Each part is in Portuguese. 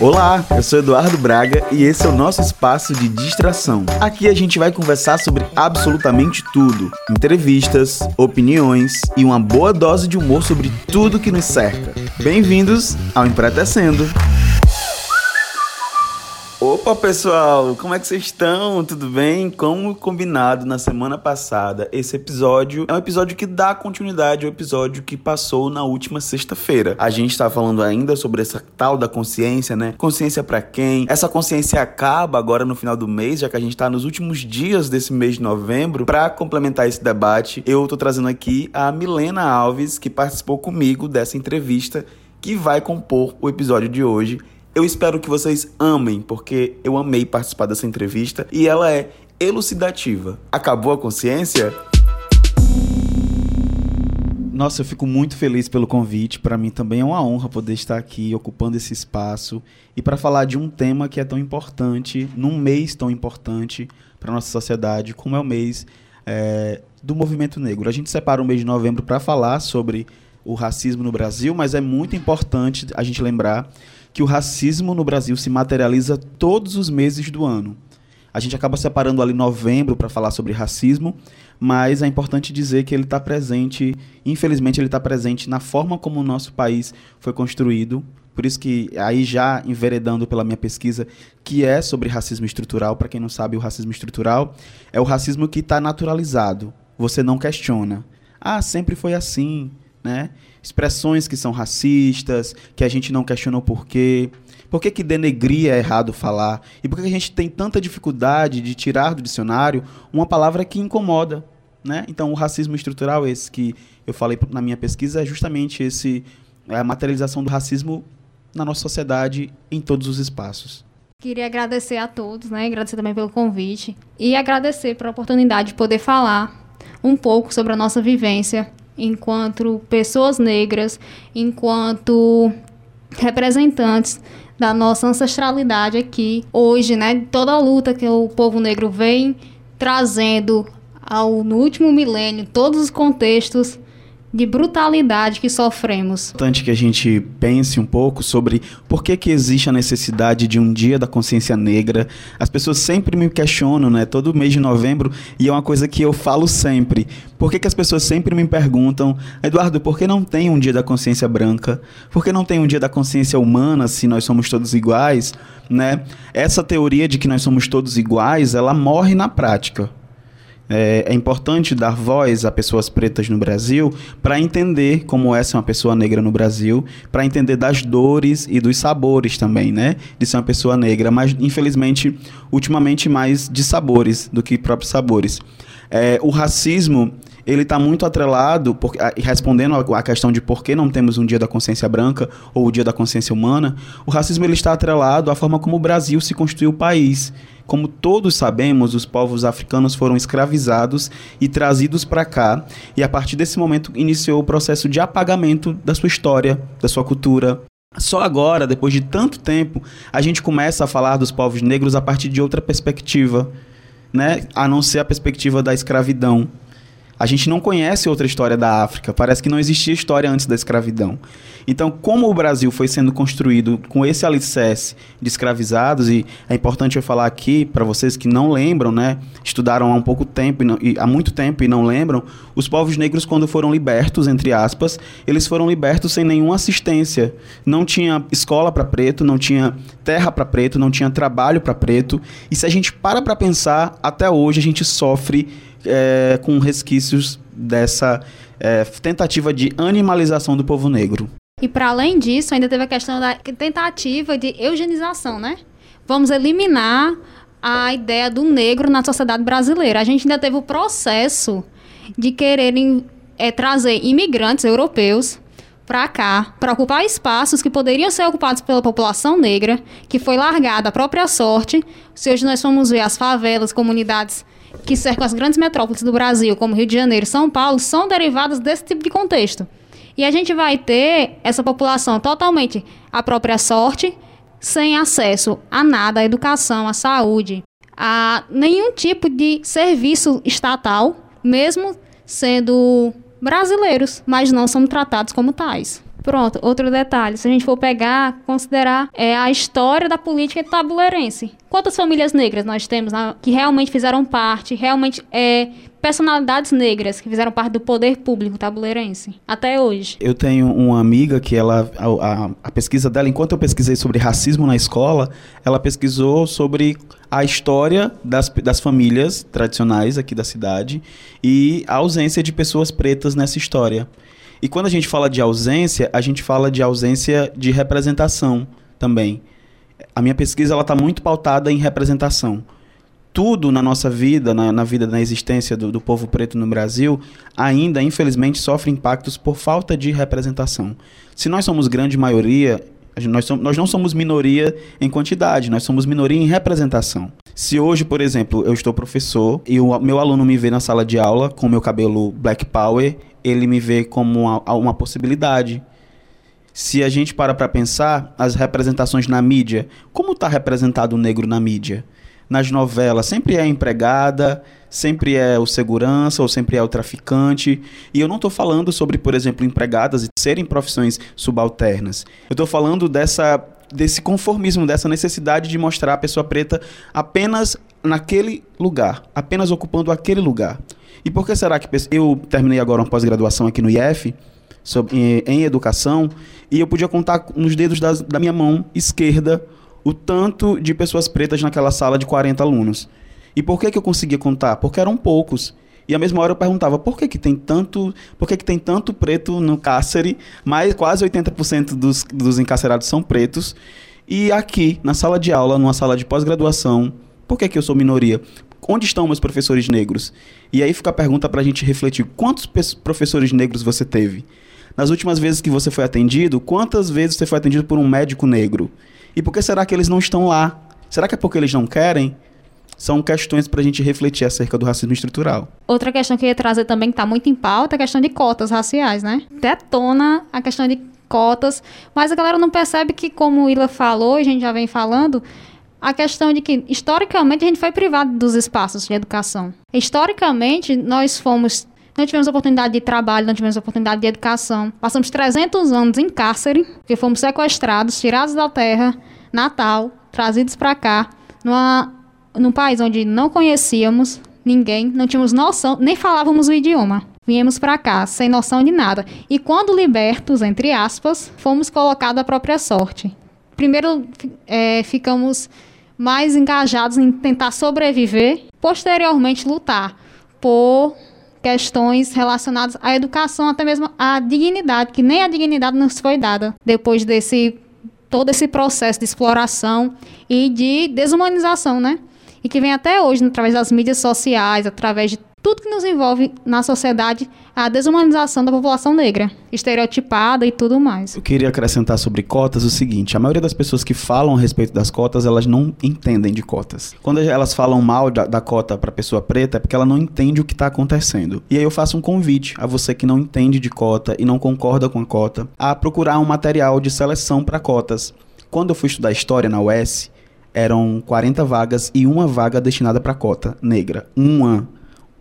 Olá, eu sou Eduardo Braga e esse é o nosso espaço de distração. Aqui a gente vai conversar sobre absolutamente tudo: entrevistas, opiniões e uma boa dose de humor sobre tudo que nos cerca. Bem-vindos ao Empretecendo. Opa, pessoal, como é que vocês estão? Tudo bem? Como combinado na semana passada, esse episódio é um episódio que dá continuidade ao episódio que passou na última sexta-feira. A gente está falando ainda sobre essa tal da consciência, né? Consciência para quem? Essa consciência acaba agora no final do mês, já que a gente está nos últimos dias desse mês de novembro. Para complementar esse debate, eu tô trazendo aqui a Milena Alves, que participou comigo dessa entrevista, que vai compor o episódio de hoje eu espero que vocês amem, porque eu amei participar dessa entrevista e ela é elucidativa. Acabou a consciência? Nossa, eu fico muito feliz pelo convite. Para mim também é uma honra poder estar aqui ocupando esse espaço e para falar de um tema que é tão importante, num mês tão importante para nossa sociedade, como é o mês é, do movimento negro. A gente separa o mês de novembro para falar sobre o racismo no Brasil, mas é muito importante a gente lembrar que o racismo no Brasil se materializa todos os meses do ano. A gente acaba separando ali novembro para falar sobre racismo, mas é importante dizer que ele está presente, infelizmente, ele está presente na forma como o nosso país foi construído. Por isso que, aí já enveredando pela minha pesquisa, que é sobre racismo estrutural, para quem não sabe, o racismo estrutural é o racismo que está naturalizado. Você não questiona. Ah, sempre foi assim, né? Expressões que são racistas, que a gente não questiona o porquê. Por que, que denegrir é errado falar? E por que a gente tem tanta dificuldade de tirar do dicionário uma palavra que incomoda? Né? Então, o racismo estrutural, esse que eu falei na minha pesquisa, é justamente esse é a materialização do racismo na nossa sociedade em todos os espaços. Queria agradecer a todos, né? agradecer também pelo convite e agradecer pela oportunidade de poder falar um pouco sobre a nossa vivência enquanto pessoas negras, enquanto representantes da nossa ancestralidade aqui. Hoje, né, toda a luta que o povo negro vem trazendo ao no último milênio, todos os contextos de brutalidade que sofremos. É importante que a gente pense um pouco sobre por que, que existe a necessidade de um dia da consciência negra. As pessoas sempre me questionam, né? Todo mês de novembro, e é uma coisa que eu falo sempre. Por que, que as pessoas sempre me perguntam, Eduardo, por que não tem um dia da consciência branca? Por que não tem um dia da consciência humana se nós somos todos iguais? Né? Essa teoria de que nós somos todos iguais, ela morre na prática. É, é, importante dar voz a pessoas pretas no Brasil para entender como é ser uma pessoa negra no Brasil, para entender das dores e dos sabores também, né? De ser uma pessoa negra, mas infelizmente, ultimamente mais de sabores do que próprios sabores. É, o racismo ele está muito atrelado, por, respondendo à questão de por que não temos um dia da consciência branca ou o dia da consciência humana, o racismo ele está atrelado à forma como o Brasil se construiu o país. Como todos sabemos, os povos africanos foram escravizados e trazidos para cá, e a partir desse momento iniciou o processo de apagamento da sua história, da sua cultura, só agora, depois de tanto tempo, a gente começa a falar dos povos negros a partir de outra perspectiva, né? A não ser a perspectiva da escravidão. A gente não conhece outra história da África. Parece que não existia história antes da escravidão. Então, como o Brasil foi sendo construído com esse alicerce de escravizados, e é importante eu falar aqui para vocês que não lembram, né? Estudaram há um pouco tempo, e, não, e há muito tempo e não lembram, os povos negros, quando foram libertos, entre aspas, eles foram libertos sem nenhuma assistência. Não tinha escola para preto, não tinha terra para preto, não tinha trabalho para preto. E se a gente para para pensar, até hoje a gente sofre é, com resquícios dessa é, tentativa de animalização do povo negro. E para além disso, ainda teve a questão da tentativa de eugenização, né? Vamos eliminar a ideia do negro na sociedade brasileira. A gente ainda teve o processo de quererem é, trazer imigrantes europeus para cá, para ocupar espaços que poderiam ser ocupados pela população negra, que foi largada à própria sorte. Se hoje nós formos ver as favelas, comunidades que cercam as grandes metrópoles do Brasil, como Rio de Janeiro e São Paulo, são derivadas desse tipo de contexto. E a gente vai ter essa população totalmente à própria sorte, sem acesso a nada, à educação, à saúde, a nenhum tipo de serviço estatal, mesmo sendo brasileiros, mas não são tratados como tais. Pronto, outro detalhe. Se a gente for pegar, considerar é, a história da política tabuleirense. Quantas famílias negras nós temos na, que realmente fizeram parte, realmente é, personalidades negras que fizeram parte do poder público tabuleirense até hoje. Eu tenho uma amiga que ela a, a, a, pesquisa dela, enquanto eu pesquisei sobre racismo na escola, ela pesquisou sobre a história das, das famílias tradicionais aqui da cidade e a ausência de pessoas pretas nessa história. E quando a gente fala de ausência, a gente fala de ausência de representação também. A minha pesquisa ela está muito pautada em representação tudo na nossa vida, na, na vida, na existência do, do, povo preto no Brasil, ainda, infelizmente, sofre impactos por falta de representação. Se nós somos grande maioria, nós, somos, nós não somos minoria em quantidade, nós somos minoria em representação. Se hoje, por exemplo, eu estou professor e o meu aluno me vê na sala de aula com meu cabelo black power, ele me vê como uma, uma possibilidade. Se a gente para para pensar, as representações na mídia, como está representado o negro na mídia? nas novelas sempre é a empregada, sempre é o segurança ou sempre é o traficante. E eu não estou falando sobre, por exemplo, empregadas e serem profissões subalternas. Eu estou falando dessa desse conformismo, dessa necessidade de mostrar a pessoa preta apenas naquele lugar, apenas ocupando aquele lugar. E por que será que eu terminei agora uma pós-graduação aqui no IF sobre, em, educação e eu podia contar nos dedos das, da minha mão esquerda o tanto de pessoas pretas naquela sala de 40 alunos. E por que, que eu conseguia contar? Porque eram poucos. E à mesma hora eu perguntava, por que, que tem tanto, por que, que tem tanto preto no cárcere? Mais quase 80% dos, dos encarcerados são pretos. E aqui, na sala de aula, numa sala de pós-graduação, por que, que eu sou minoria? Onde estão meus professores negros? E aí fica a pergunta para a gente refletir: quantos professores negros você teve? Nas últimas vezes que você foi atendido, quantas vezes você foi atendido por um médico negro? E por que será que eles não estão lá? Será que é porque eles não querem? São questões para a gente refletir acerca do racismo estrutural. Outra questão que eu ia trazer também, que está muito em pauta, é a questão de cotas raciais, né? Detona a questão de cotas, mas a galera não percebe que, como o Ila falou, a gente já vem falando, a questão de que, historicamente, a gente foi privado dos espaços de educação. Historicamente, nós fomos não tivemos oportunidade de trabalho, não tivemos oportunidade de educação. Passamos 300 anos em cárcere, porque fomos sequestrados, tirados da terra, natal, trazidos para cá, numa, num país onde não conhecíamos ninguém, não tínhamos noção, nem falávamos o idioma. Viemos para cá sem noção de nada. E quando libertos, entre aspas, fomos colocados à própria sorte. Primeiro é, ficamos mais engajados em tentar sobreviver, posteriormente lutar por questões relacionadas à educação, até mesmo à dignidade, que nem a dignidade nos foi dada depois desse todo esse processo de exploração e de desumanização, né? E que vem até hoje através das mídias sociais, através de tudo que nos envolve na sociedade a desumanização da população negra, estereotipada e tudo mais. Eu queria acrescentar sobre cotas o seguinte: a maioria das pessoas que falam a respeito das cotas, elas não entendem de cotas. Quando elas falam mal da, da cota para pessoa preta, é porque ela não entende o que está acontecendo. E aí eu faço um convite a você que não entende de cota e não concorda com a cota, a procurar um material de seleção para cotas. Quando eu fui estudar história na UES, eram 40 vagas e uma vaga destinada para cota negra. Uma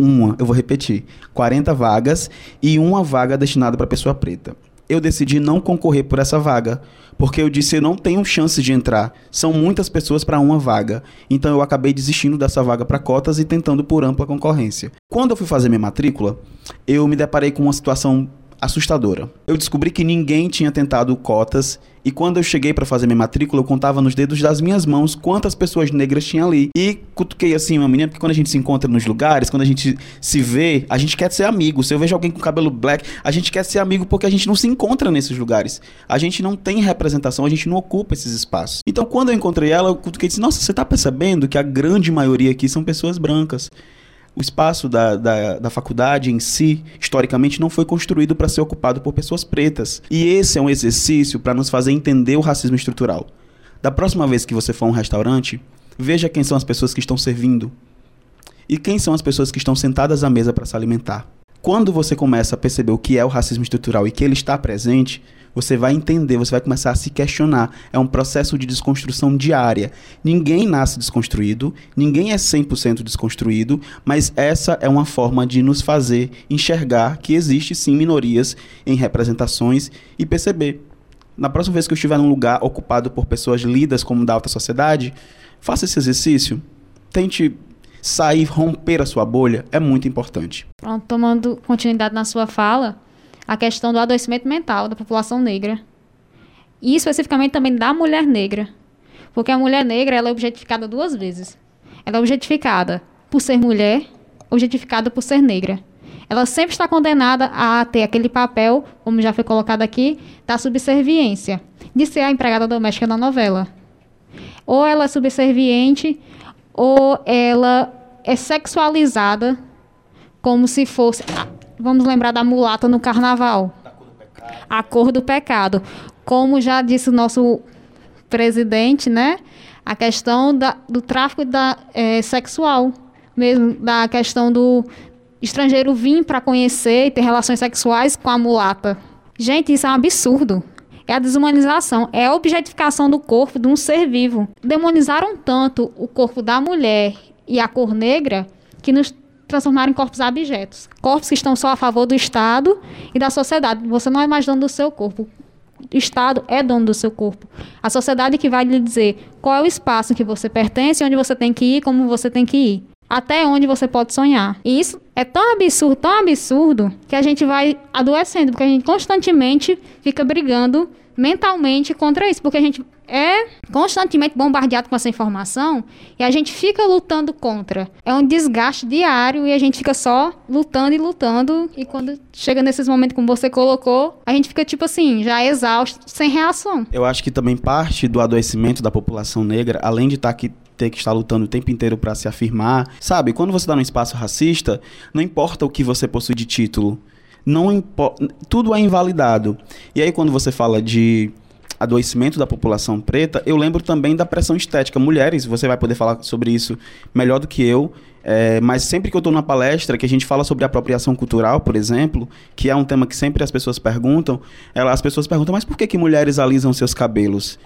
uma, eu vou repetir, 40 vagas e uma vaga destinada para pessoa preta. Eu decidi não concorrer por essa vaga, porque eu disse eu não tenho chance de entrar. São muitas pessoas para uma vaga. Então eu acabei desistindo dessa vaga para cotas e tentando por ampla concorrência. Quando eu fui fazer minha matrícula, eu me deparei com uma situação assustadora. Eu descobri que ninguém tinha tentado cotas e quando eu cheguei para fazer minha matrícula, eu contava nos dedos das minhas mãos quantas pessoas negras tinha ali. E cutuquei assim uma menina, porque quando a gente se encontra nos lugares, quando a gente se vê, a gente quer ser amigo. Se eu vejo alguém com cabelo black, a gente quer ser amigo porque a gente não se encontra nesses lugares. A gente não tem representação, a gente não ocupa esses espaços. Então, quando eu encontrei ela, eu cutuquei e disse: Nossa, você tá percebendo que a grande maioria aqui são pessoas brancas o espaço da, da, da, faculdade em si, historicamente, não foi construído para ser ocupado por pessoas pretas. E esse é um exercício para nos fazer entender o racismo estrutural. Da próxima vez que você for a um restaurante, veja quem são as pessoas que estão servindo e quem são as pessoas que estão sentadas à mesa para se alimentar. Quando você começa a perceber o que é o racismo estrutural e que ele está presente, você vai entender, você vai começar a se questionar. É um processo de desconstrução diária. Ninguém nasce desconstruído, ninguém é 100% desconstruído, mas essa é uma forma de nos fazer enxergar que existe sim minorias em representações e perceber. Na próxima vez que eu estiver num lugar ocupado por pessoas lidas como da alta sociedade, faça esse exercício. Tente sair, romper a sua bolha, é muito importante. Pronto, tomando continuidade na sua fala, a questão do adoecimento mental da população negra. E especificamente também da mulher negra. Porque a mulher negra ela é objetificada duas vezes. Ela é objetificada por ser mulher, objetificada por ser negra. Ela sempre está condenada a ter aquele papel, como já foi colocado aqui, da subserviência, de ser a empregada doméstica da novela. Ou ela é subserviente, ou ela é sexualizada como se fosse vamos lembrar da mulata no carnaval. A cor do pecado. Como já disse o nosso presidente, né? A questão da, do tráfico da, é, sexual, mesmo da questão do estrangeiro vir para conhecer e ter relações sexuais com a mulata. Gente, isso é um absurdo. É a desumanização, é a objetificação do corpo de um ser vivo. Demonizaram tanto o corpo da mulher e a cor negra que nos transformar em corpos abjetos. Corpos que estão só a favor do Estado e da sociedade. Você não é mais dono do seu corpo. O Estado é dono do seu corpo. A sociedade que vai lhe dizer qual é o espaço que você pertence, onde você tem que ir, como você tem que ir. Até onde você pode sonhar. E isso é tão absurdo, tão absurdo, que a gente vai adoecendo, porque a gente constantemente fica brigando mentalmente contra isso, porque a gente é constantemente bombardeado com essa informação e a gente fica lutando contra. É um desgaste diário e a gente fica só lutando e lutando. E quando chega nesses momentos, como você colocou, a gente fica tipo assim, já exausto, sem reação. Eu acho que também parte do adoecimento da população negra, além de estar tá aqui ter que estar lutando o tempo inteiro para se afirmar. Sabe, quando você está num espaço racista, não importa o que você possui de título, não tudo é invalidado. E aí quando você fala de adoecimento da população preta, eu lembro também da pressão estética. Mulheres, você vai poder falar sobre isso melhor do que eu, é, mas sempre que eu estou na palestra, que a gente fala sobre apropriação cultural, por exemplo, que é um tema que sempre as pessoas perguntam, ela, as pessoas perguntam, mas por que, que mulheres alisam seus cabelos?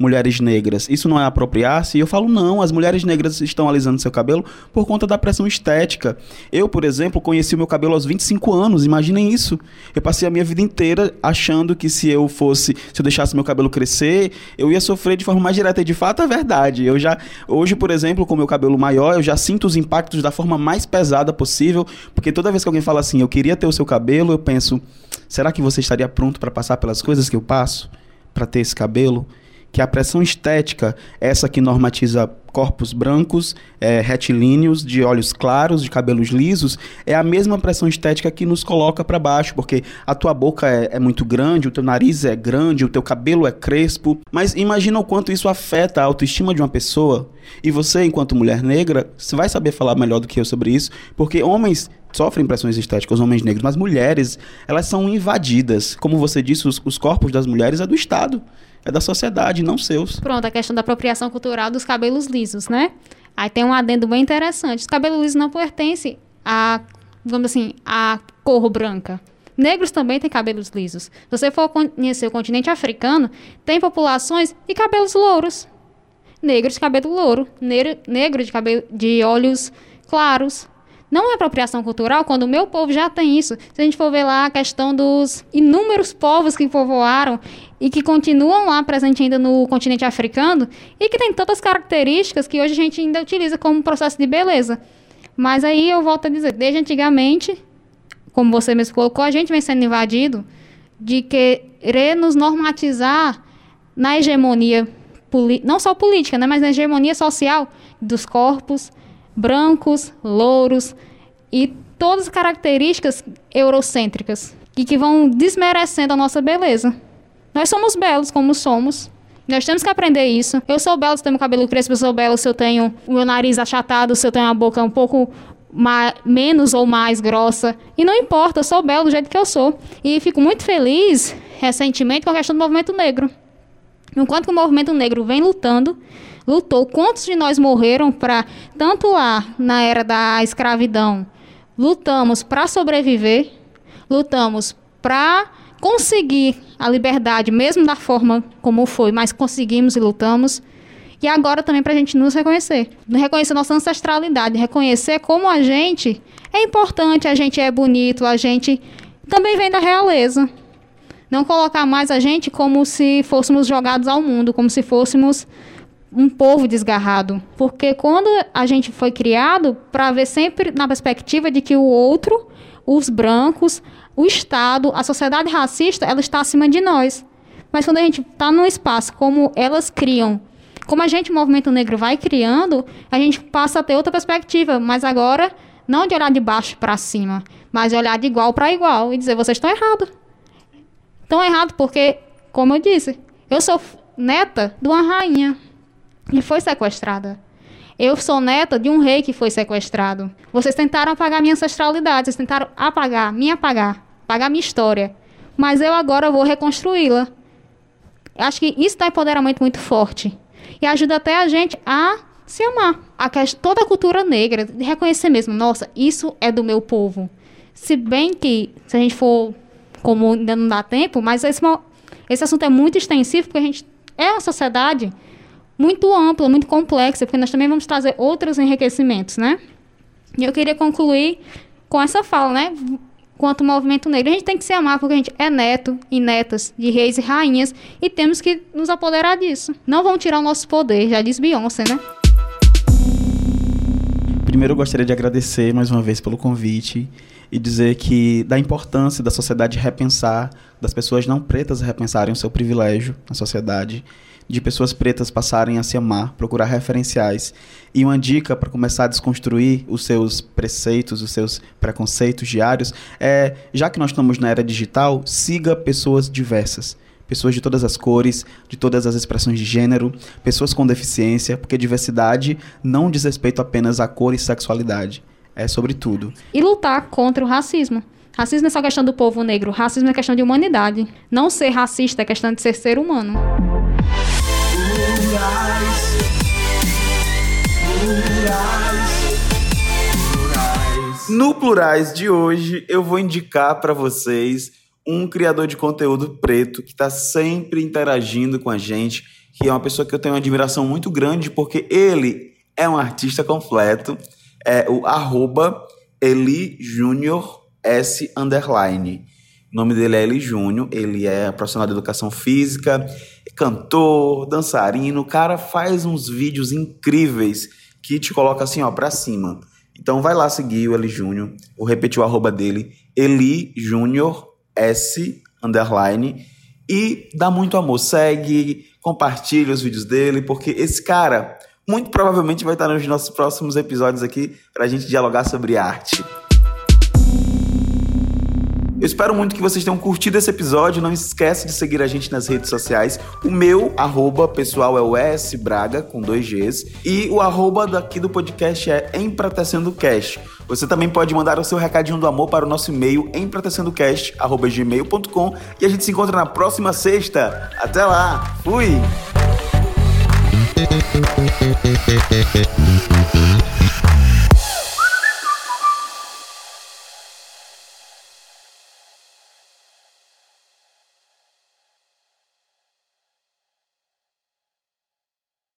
Mulheres negras, isso não é apropriar-se? E eu falo, não, as mulheres negras estão alisando seu cabelo por conta da pressão estética. Eu, por exemplo, conheci o meu cabelo aos 25 anos, imaginem isso. Eu passei a minha vida inteira achando que se eu fosse, se eu deixasse meu cabelo crescer, eu ia sofrer de forma mais direta. E de fato é verdade. Eu já, hoje, por exemplo, com meu cabelo maior, eu já sinto os impactos da forma mais pesada possível, porque toda vez que alguém fala assim, eu queria ter o seu cabelo, eu penso, será que você estaria pronto para passar pelas coisas que eu passo? Para ter esse cabelo? Que a pressão estética, essa que normatiza corpos brancos, é, retilíneos, de olhos claros, de cabelos lisos, é a mesma pressão estética que nos coloca para baixo, porque a tua boca é, é, muito grande, o teu nariz é grande, o teu cabelo é crespo. Mas imagina o quanto isso afeta a autoestima de uma pessoa. E você, enquanto mulher negra, você vai saber falar melhor do que eu sobre isso, porque homens sofrem pressões estéticas, homens negros, mas mulheres, elas são invadidas. Como você disse, os, os corpos das mulheres é do Estado é da sociedade, não seus. Pronto, a questão da apropriação cultural dos cabelos lisos, né? Aí tem um adendo bem interessante. Os cabelos lisos não pertencem a, vamos assim, a cor branca. Negros também têm cabelos lisos. Se você for conhecer o continente africano, tem populações de cabelos louros. Negros de cabelo louro, negro de cabelo de olhos claros, não é apropriação cultural quando o meu povo já tem isso. Se a gente for ver lá a questão dos inúmeros povos que povoaram e que continuam lá presentes ainda no continente africano e que tem tantas características que hoje a gente ainda utiliza como processo de beleza. Mas aí eu volto a dizer, desde antigamente, como você mesmo colocou, a gente vem sendo invadido de querer nos normatizar na hegemonia, não só política, né, mas na hegemonia social dos corpos, brancos, louros e todas as características eurocêntricas e que vão desmerecendo a nossa beleza. Nós somos belos como somos. Nós temos que aprender isso. Eu sou belo se eu tenho cabelo crespo, eu sou belo se eu tenho o meu nariz achatado, se eu tenho a boca um pouco menos ou mais grossa. E não importa, eu sou belo do jeito que eu sou. E fico muito feliz recentemente com a questão do movimento negro. Enquanto que o movimento negro vem lutando lutou. Quantos de nós morreram para, tanto lá na era da escravidão, lutamos para sobreviver, lutamos para conseguir a liberdade, mesmo da forma como foi, mas conseguimos e lutamos. E agora também para a gente nos reconhecer. Reconhecer nossa ancestralidade, reconhecer como a gente é importante, a gente é bonito, a gente também vem da realeza. Não colocar mais a gente como se fôssemos jogados ao mundo, como se fôssemos um povo desgarrado. Porque quando a gente foi criado para ver sempre na perspectiva de que o outro, os brancos, o Estado, a sociedade racista, ela está acima de nós. Mas quando a gente está num espaço como elas criam, como a gente, o movimento negro, vai criando, a gente passa a ter outra perspectiva. Mas agora, não de olhar de baixo para cima, mas de olhar de igual para igual e dizer: vocês estão errados. Estão errados porque, como eu disse, eu sou neta de uma rainha que foi sequestrada. Eu sou neta de um rei que foi sequestrado. Vocês tentaram apagar minha ancestralidade, vocês tentaram apagar, me apagar, apagar minha história. Mas eu agora vou reconstruí-la. Acho que isso dá empoderamento muito forte. E ajuda até a gente a se amar. A toda a cultura negra, reconhecer mesmo, nossa, isso é do meu povo. Se bem que, se a gente for, como ainda não dá tempo, mas esse, esse assunto é muito extensivo, porque a gente é uma sociedade muito ampla, muito complexa, porque nós também vamos trazer outros enriquecimentos, né? E eu queria concluir com essa fala, né? Quanto movimento negro, a gente tem que se amar porque a gente é neto e netas de reis e rainhas e temos que nos apoderar disso. Não vão tirar o nosso poder, já diz Beyoncé, né? Primeiro eu gostaria de agradecer mais uma vez pelo convite e dizer que da importância da sociedade repensar, das pessoas não pretas repensarem o seu privilégio na sociedade de pessoas pretas passarem a se amar, procurar referenciais. E uma dica para começar a desconstruir os seus preceitos, os seus preconceitos diários é, já que nós estamos na era digital, siga pessoas diversas pessoas de todas as cores, de todas as expressões de gênero, pessoas com deficiência, porque diversidade não diz respeito apenas à cor e sexualidade, é sobre tudo. E lutar contra o racismo. Racismo não é só questão do povo negro, racismo é questão de humanidade. Não ser racista é questão de ser ser humano. No Plurais de hoje, eu vou indicar para vocês um criador de conteúdo preto que está sempre interagindo com a gente, que é uma pessoa que eu tenho uma admiração muito grande, porque ele é um artista completo. É o arroba Eli Júnior S underline. O nome dele é Eli Júnior, ele é profissional de educação física, cantor, dançarino. O cara faz uns vídeos incríveis que te coloca assim, ó, pra cima. Então vai lá seguir o Eli Júnior. Vou repetir o arroba dele, Eli Júnior S underline. E dá muito amor. Segue, compartilha os vídeos dele, porque esse cara muito provavelmente vai estar nos nossos próximos episódios aqui pra gente dialogar sobre arte. Eu espero muito que vocês tenham curtido esse episódio. Não esquece de seguir a gente nas redes sociais. O meu arroba pessoal é o S Braga, com dois Gs. E o arroba daqui do podcast é Empratecendo Cast. Você também pode mandar o seu recadinho do amor para o nosso e-mail empratecendocast.gmail.com e a gente se encontra na próxima sexta. Até lá! Fui! Thank.